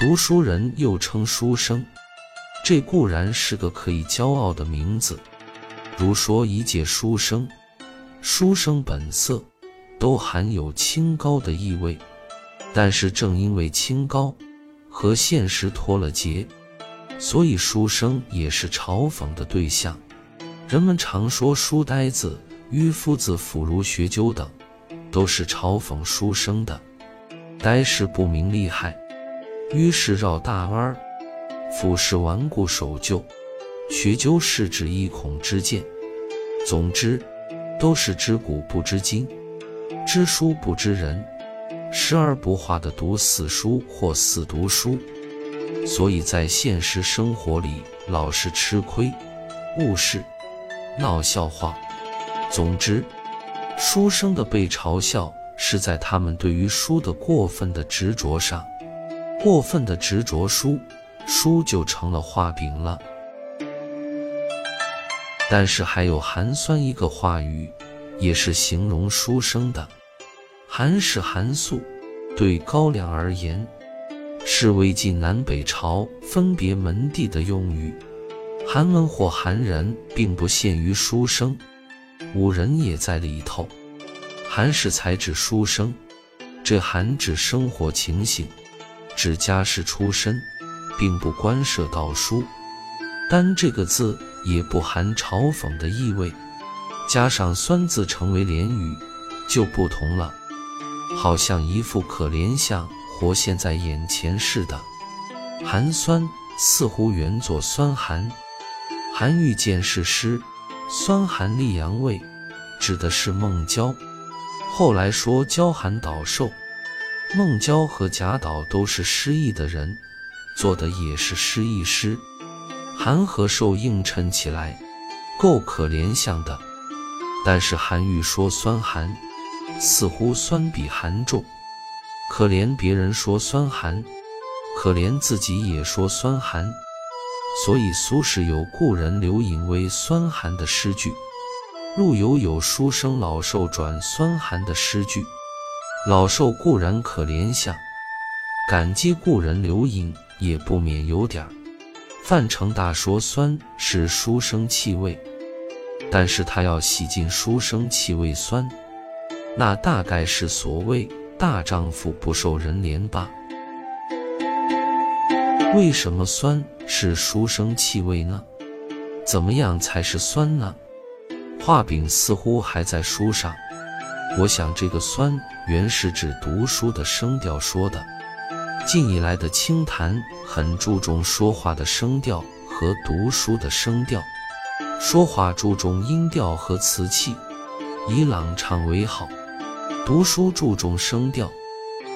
读书人又称书生，这固然是个可以骄傲的名字。如说一介书生，书生本色都含有清高的意味。但是正因为清高和现实脱了节，所以书生也是嘲讽的对象。人们常说书呆子、迂夫子、腐儒学究等，都是嘲讽书生的。呆是不明利害。于是绕大弯儿，俯视顽固守旧，学究是指一孔之见。总之，都是知古不知今，知书不知人，时而不化的读死书或死读书。所以在现实生活里，老是吃亏、误事、闹笑话。总之，书生的被嘲笑是在他们对于书的过分的执着上。过分的执着书，书就成了画饼了。但是还有寒酸一个话语，也是形容书生的。寒是寒素，对高粱而言，是魏晋南北朝分别门第的用语。寒门或寒人，并不限于书生，武人也在里头。寒是才指书生，这寒指生活情形。指家世出身，并不关涉到书，单这个字也不含嘲讽的意味，加上“酸”字成为连语，就不同了，好像一副可怜相活现在眼前似的。寒酸似乎原作酸寒，韩愈见是诗，酸寒立阳味，指的是孟郊，后来说娇寒岛瘦。孟郊和贾岛都是失意的人，做的也是失意诗。寒和寿映衬起来，够可怜相的。但是韩愈说酸寒，似乎酸比寒重。可怜别人说酸寒，可怜自己也说酸寒。所以苏轼有“故人刘隐微酸寒”的诗句，陆游有“书生老寿转酸寒”的诗句。老寿固然可怜相，感激故人留影，也不免有点儿。范成大说酸是书生气味，但是他要洗尽书生气味酸，那大概是所谓大丈夫不受人怜吧？为什么酸是书生气味呢？怎么样才是酸呢？画饼似乎还在书上。我想，这个“酸”原是指读书的声调说的。近以来的清谈很注重说话的声调和读书的声调，说话注重音调和词气，以朗畅为好；读书注重声调。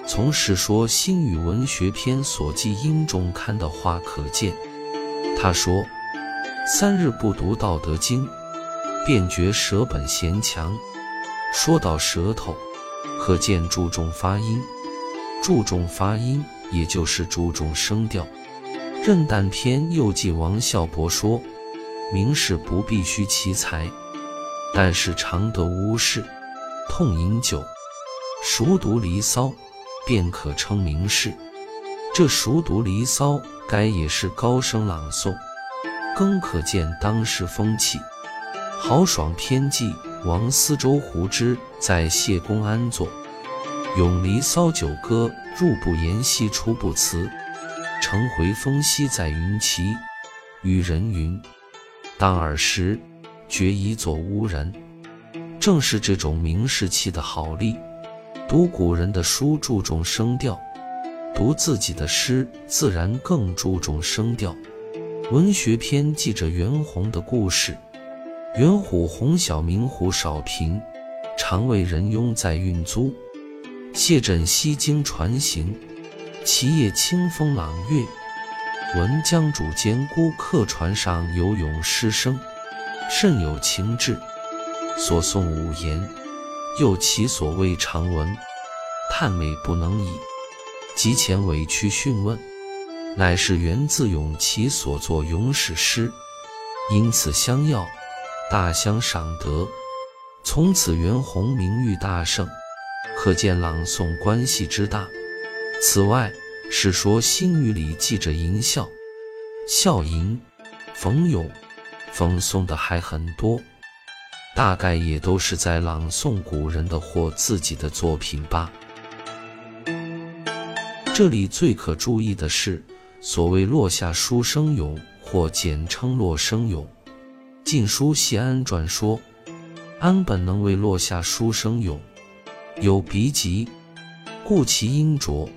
从《世说新语文学篇》所记音中看的话可见，他说：“三日不读《道德经》，便觉舌本嫌强。”说到舌头，可见注重发音，注重发音，也就是注重声调。任诞篇又记王孝伯说：“名士不必须其才，但是常得无事。痛饮酒，熟读离骚》，便可称名士。这熟读离骚》该也是高声朗诵，更可见当时风气。豪爽偏激。王思周胡之在谢公安坐，咏离骚九歌，入不言，兮出不辞。乘回风兮在云齐，与人云：当尔时，觉一作乌人。正是这种名士气的好例。读古人的书注重声调，读自己的诗自然更注重声调。文学篇记着袁弘的故事。元虎红小明虎少平，常为人拥在运租。谢枕西经传行，其夜清风朗月。闻江渚间孤客船上游泳诗声，甚有情致。所诵五言，又其所谓长文，叹美不能已。及前委屈讯问，乃是源自咏其所作咏史诗，因此相要。大相赏德，从此袁弘名誉大盛，可见朗诵关系之大。此外，是说新语里记着淫笑、笑吟、讽咏、讽诵的还很多，大概也都是在朗诵古人的或自己的作品吧。这里最可注意的是，所谓落下书生咏，或简称落生咏，《晋书·谢安传》说，安本能为落下书生咏，有鼻疾，故其音浊。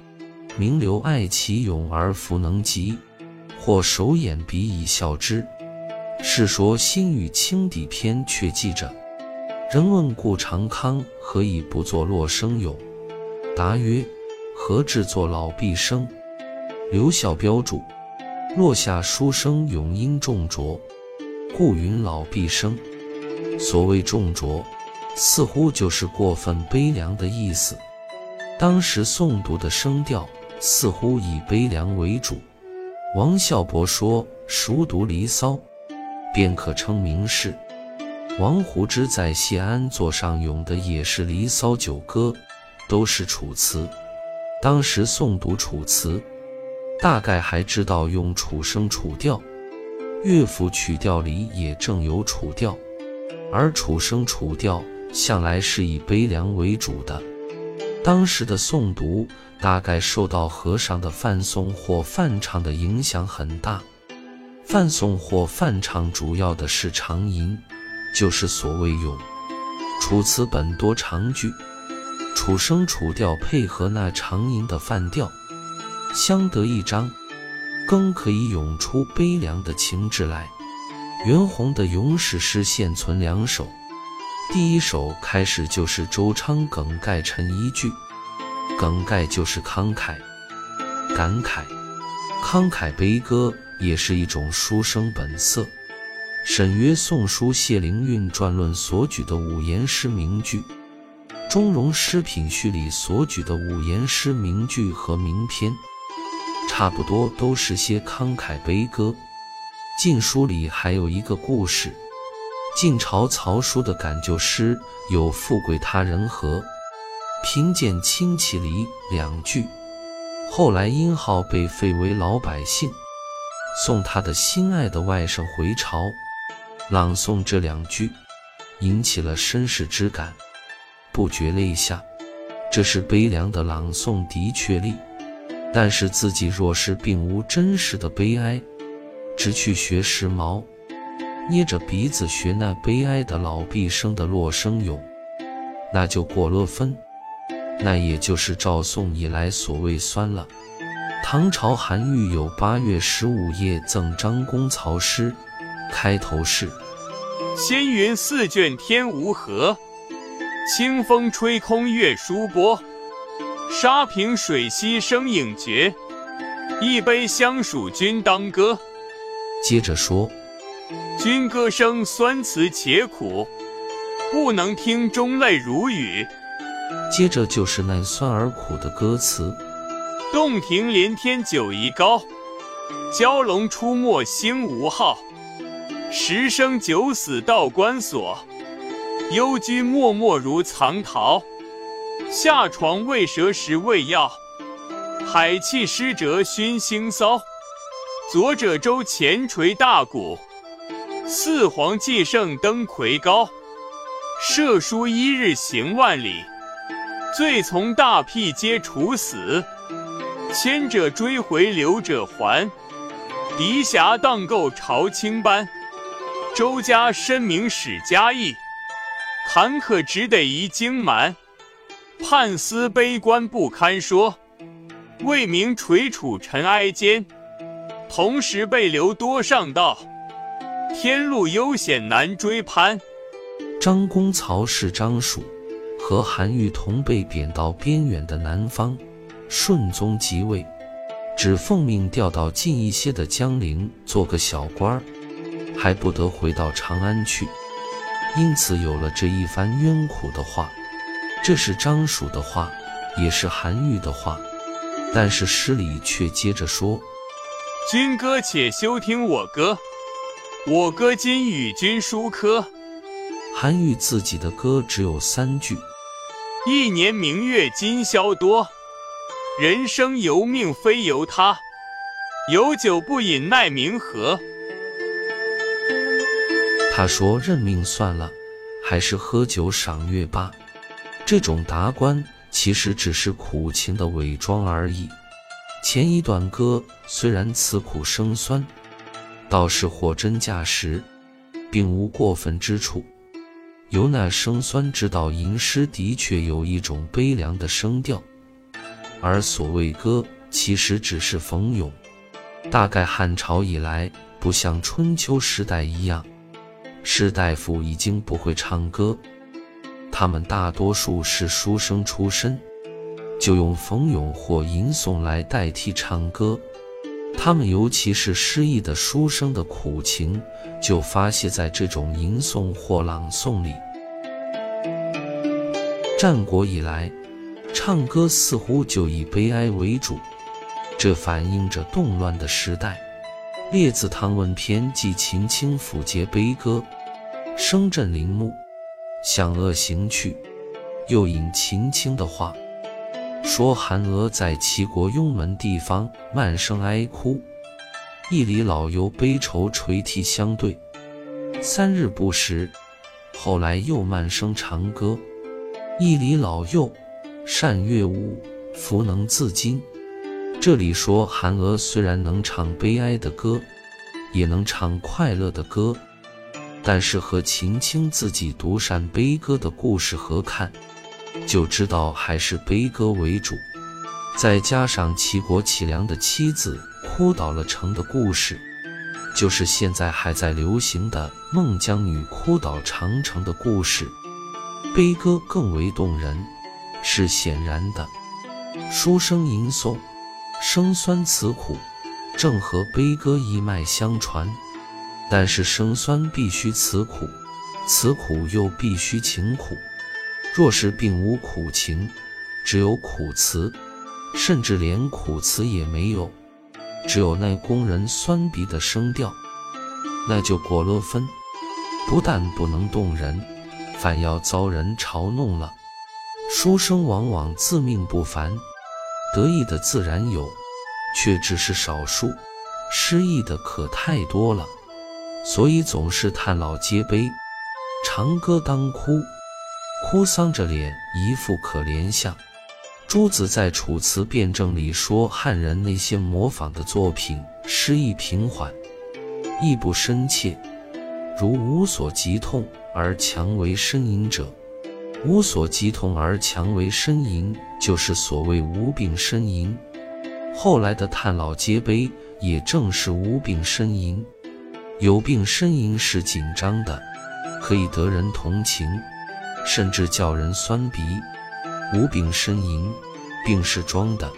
名流爱其咏而弗能及，或手掩鼻以笑之。《世说新语清底篇》却记着：人问顾长康何以不作落生咏？答曰：何至作老毕生？刘孝标注：落下书生咏音重浊，故云老毕生。所谓重浊，似乎就是过分悲凉的意思。当时诵读的声调。似乎以悲凉为主。王孝伯说：“熟读《离骚》，便可称名士。”王胡之在谢安座上咏的也是《离骚》九歌，都是楚辞。当时诵读楚辞，大概还知道用楚声楚调，乐府曲调里也正有楚调，而楚声楚调向来是以悲凉为主的。当时的诵读。大概受到和尚的泛诵或泛唱的影响很大。泛诵或泛唱主要的是长吟，就是所谓咏。楚辞本多长句，楚声楚调配合那长吟的泛调，相得益彰，更可以咏出悲凉的情致来。袁弘的咏史诗现存两首，第一首开始就是周昌梗概成一句。梗概就是慷慨、感慨、慷慨悲歌，也是一种书生本色。沈约《宋书·谢灵运传论》所举的五言诗名句，《中庸诗品序》里所举的五言诗名句和名篇，差不多都是些慷慨悲歌。《晋书》里还有一个故事：晋朝曹叔的感旧诗有“富贵他人和”。贫贱亲戚离两句，后来殷浩被废为老百姓，送他的心爱的外甥回朝，朗诵这两句，引起了绅士之感，不觉泪下。这是悲凉的朗诵，的确立，但是自己若是并无真实的悲哀，只去学时髦，捏着鼻子学那悲哀的老毕生的落生咏，那就过了分。那也就是赵宋以来所谓酸了。唐朝韩愈有八月十五夜赠张公曹诗，开头是：仙云四卷天无合，清风吹空月疏波。沙平水稀声影绝，一杯相属君当歌。接着说：君歌声酸词且苦，不能听中泪如雨。接着就是那酸而苦的歌词：洞庭连天九夷高，蛟龙出没星无号。十生九死道关锁，幽居默默如藏桃。下床未蛇时未药，海气湿折熏腥骚。左者周前垂大鼓，四皇既胜登魁高。射书一日行万里。罪从大辟皆处死，迁者追回，留者还。狄侠荡构朝清班，周家深明史家义。坎坷只得移荆蛮，判司悲观不堪说。为民垂楚尘埃间，同时被流多上道。天路悠险难追攀。张公曹氏张蜀。和韩愈同被贬到边远的南方，顺宗即位，只奉命调到近一些的江陵做个小官儿，还不得回到长安去。因此有了这一番冤苦的话。这是张蜀的话，也是韩愈的话。但是诗里却接着说：“君歌且休听我歌，我歌今与君书科。”韩愈自己的歌只有三句。一年明月今宵多，人生由命非由他，有酒不饮奈明何？他说认命算了，还是喝酒赏月吧。这种达观其实只是苦情的伪装而已。前一段歌虽然词苦声酸，倒是货真价实，并无过分之处。由那声酸之道，吟诗的确有一种悲凉的声调。而所谓歌，其实只是逢咏。大概汉朝以来，不像春秋时代一样，士大夫已经不会唱歌，他们大多数是书生出身，就用逢咏或吟诵来代替唱歌。他们尤其是失意的书生的苦情，就发泄在这种吟诵或朗诵里。战国以来。唱歌似乎就以悲哀为主，这反映着动乱的时代。列子《汤问篇》记秦青府节悲歌，声震陵墓，向恶行去。又引秦青的话，说韩娥在齐国雍门地方慢声哀哭，一里老幼悲愁垂涕相对，三日不食。后来又慢声长歌，一里老幼。善乐舞，弗能自禁。这里说韩娥虽然能唱悲哀的歌，也能唱快乐的歌，但是和秦青自己独善悲歌的故事合看，就知道还是悲歌为主。再加上齐国齐梁的妻子哭倒了城的故事，就是现在还在流行的孟姜女哭倒长城的故事，悲歌更为动人。是显然的，书生吟诵，声酸词苦，正和悲歌一脉相传。但是生酸必须词苦，词苦又必须情苦。若是并无苦情，只有苦词，甚至连苦词也没有，只有那工人酸鼻的声调，那就过了分，不但不能动人，反要遭人嘲弄了。书生往往自命不凡，得意的自然有，却只是少数；失意的可太多了，所以总是叹老皆悲，长歌当哭，哭丧着脸，一副可怜相。朱子在《楚辞辩证》里说，汉人那些模仿的作品，诗意平缓，意不深切，如无所疾痛而强为呻吟者。无所疾痛而强为呻吟，就是所谓无病呻吟。后来的叹老皆悲，也正是无病呻吟。有病呻吟是紧张的，可以得人同情，甚至叫人酸鼻。无病呻吟，病是装的，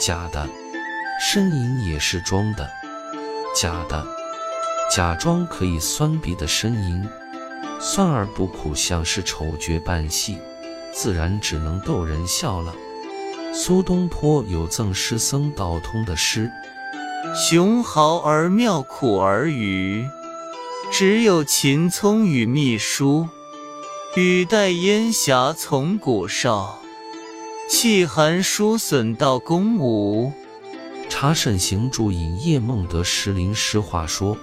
假的；呻吟也是装的，假的。假装可以酸鼻的呻吟。酸而不苦，像是丑角扮戏，自然只能逗人笑了。苏东坡有赠诗僧道通的诗：“雄豪而妙，苦而愚。只有秦聪与秘书，雨带烟霞从古少。气寒疏损到公武。”查慎行注引叶梦得石林诗话说：“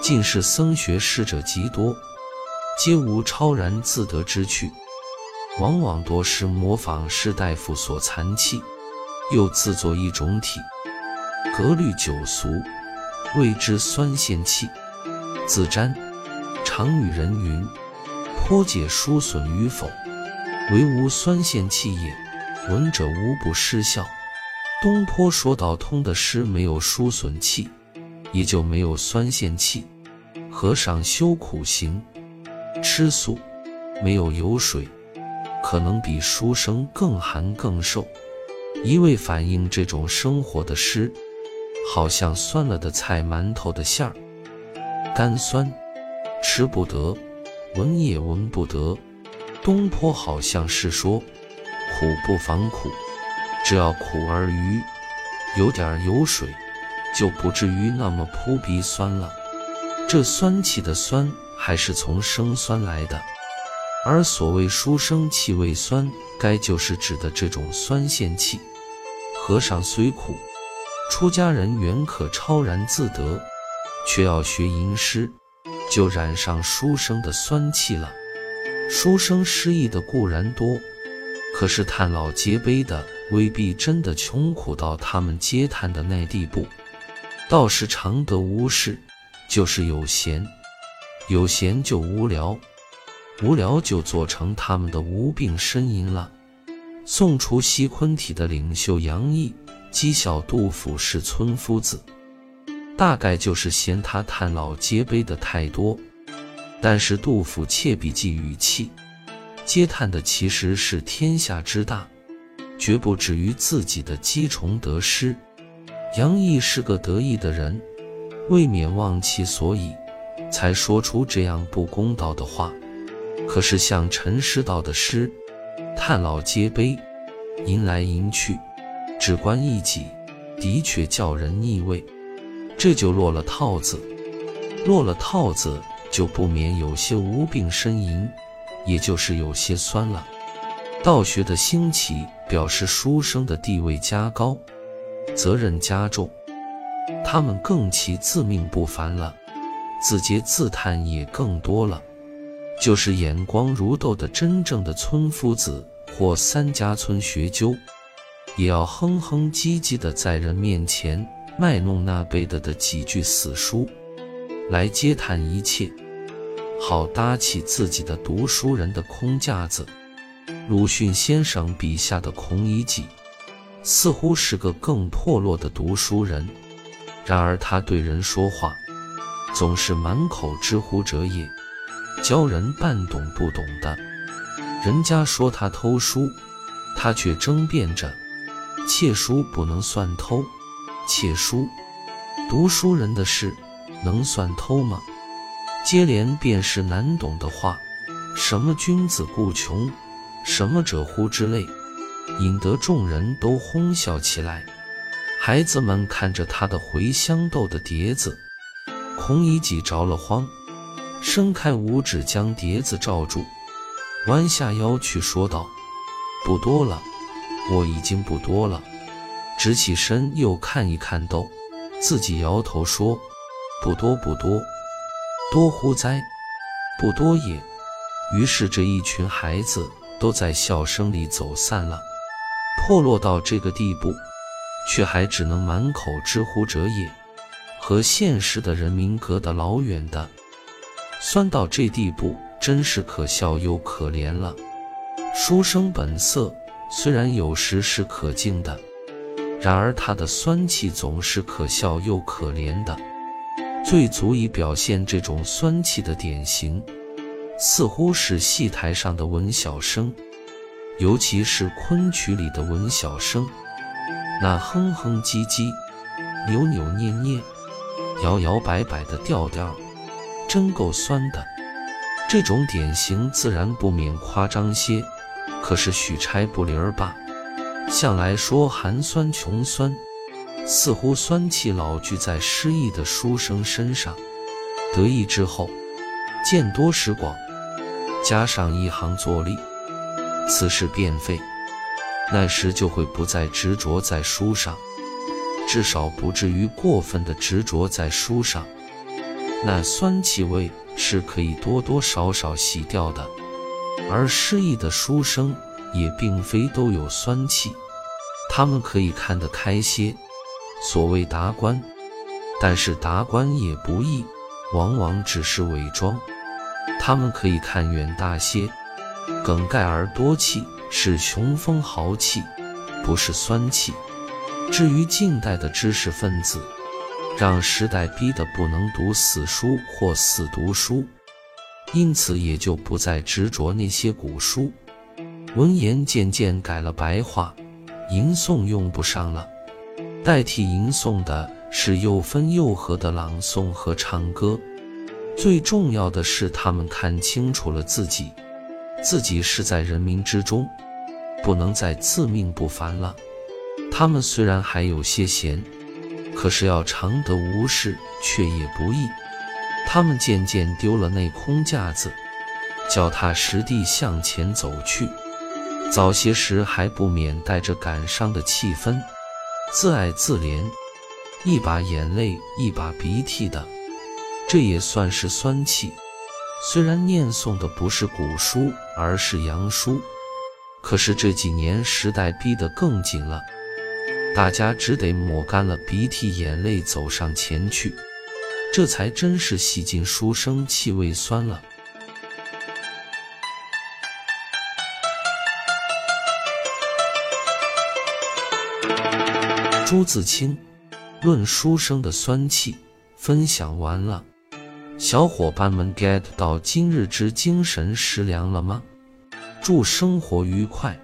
近世僧学诗者极多。”皆无超然自得之趣，往往多是模仿士大夫所残器，又自作一种体，格律九俗，谓之酸献气。自瞻常与人云：“颇解书损与否，唯无酸献气也。”闻者无不失笑。东坡说道：“通的诗没有书损气，也就没有酸献气。和尚修苦行。”吃素，没有油水，可能比书生更寒更瘦。一味反映这种生活的诗，好像酸了的菜馒头的馅儿，干酸，吃不得，闻也闻不得。东坡好像是说，苦不妨苦，只要苦而愚，有点油水，就不至于那么扑鼻酸了。这酸气的酸。还是从生酸来的，而所谓书生气味酸，该就是指的这种酸腺气。和尚虽苦，出家人原可超然自得，却要学吟诗，就染上书生的酸气了。书生失意的固然多，可是叹老皆悲的未必真的穷苦到他们嗟叹的那地步。道是常得无事，就是有闲，有闲就无聊，无聊就做成他们的无病呻吟了。宋初西昆体的领袖杨毅讥笑杜甫是村夫子，大概就是嫌他叹老皆悲的太多。但是杜甫切笔记语气，嗟叹的其实是天下之大，绝不止于自己的积重得失。杨毅是个得意的人，未免忘其所以，才说出这样不公道的话。可是像陈师道的诗。叹老皆悲，吟来吟去，只关一己，的确叫人腻味。这就落了套子，落了套子，就不免有些无病呻吟，也就是有些酸了。道学的兴起，表示书生的地位加高，责任加重，他们更其自命不凡了，自嗟自叹也更多了。就是眼光如豆的真正的村夫子或三家村学究，也要哼哼唧唧的在人面前卖弄那背的的几句死书，来嗟叹一切，好搭起自己的读书人的空架子。鲁迅先生笔下的孔乙己，似乎是个更破落的读书人，然而他对人说话，总是满口知乎者也。教人半懂不懂的，人家说他偷书，他却争辩着：窃书不能算偷，窃书，读书人的事能算偷吗？接连便是难懂的话，什么君子固穷，什么者乎之类，引得众人都哄笑起来。孩子们看着他的茴香豆的碟子，孔乙己着了慌。伸开五指将碟子罩住，弯下腰去说道：“不多了，我已经不多了。”直起身又看一看豆，自己摇头说：“不多不多，多乎哉？不多也。”于是这一群孩子都在笑声里走散了。破落到这个地步，却还只能满口知乎者也，和现实的人民隔得老远的。酸到这地步，真是可笑又可怜了。书生本色虽然有时是可敬的，然而他的酸气总是可笑又可怜的。最足以表现这种酸气的典型，似乎是戏台上的文小生，尤其是昆曲里的文小生，那哼哼唧唧、扭扭捏捏、摇摇摆摆的调调。真够酸的，这种典型自然不免夸张些。可是许差不离儿罢，向来说寒酸穷酸，似乎酸气老聚在失意的书生身上。得意之后，见多识广，加上一行作力，此事便废。那时就会不再执着在书上，至少不至于过分的执着在书上。那酸气味是可以多多少少洗掉的，而失意的书生也并非都有酸气，他们可以看得开些。所谓达观，但是达观也不易，往往只是伪装。他们可以看远大些，梗概而多气，是雄风豪气，不是酸气。至于近代的知识分子，让时代逼得不能读死书或死读书，因此也就不再执着那些古书。文言渐渐改了白话，吟诵用不上了，代替吟诵的是又分又合的朗诵和唱歌。最重要的是，他们看清楚了自己，自己是在人民之中，不能再自命不凡了。他们虽然还有些闲。可是要常得无事，却也不易。他们渐渐丢了那空架子，脚踏实地向前走去。早些时还不免带着感伤的气氛，自爱自怜，一把眼泪一把鼻涕的，这也算是酸气。虽然念诵的不是古书，而是洋书，可是这几年时代逼得更紧了，大家只得抹干了鼻涕眼泪走上前去，这才真是洗尽书生气味酸了。朱自清论书生的酸气分享完了，小伙伴们 get 到今日之精神食粮了吗？祝生活愉快！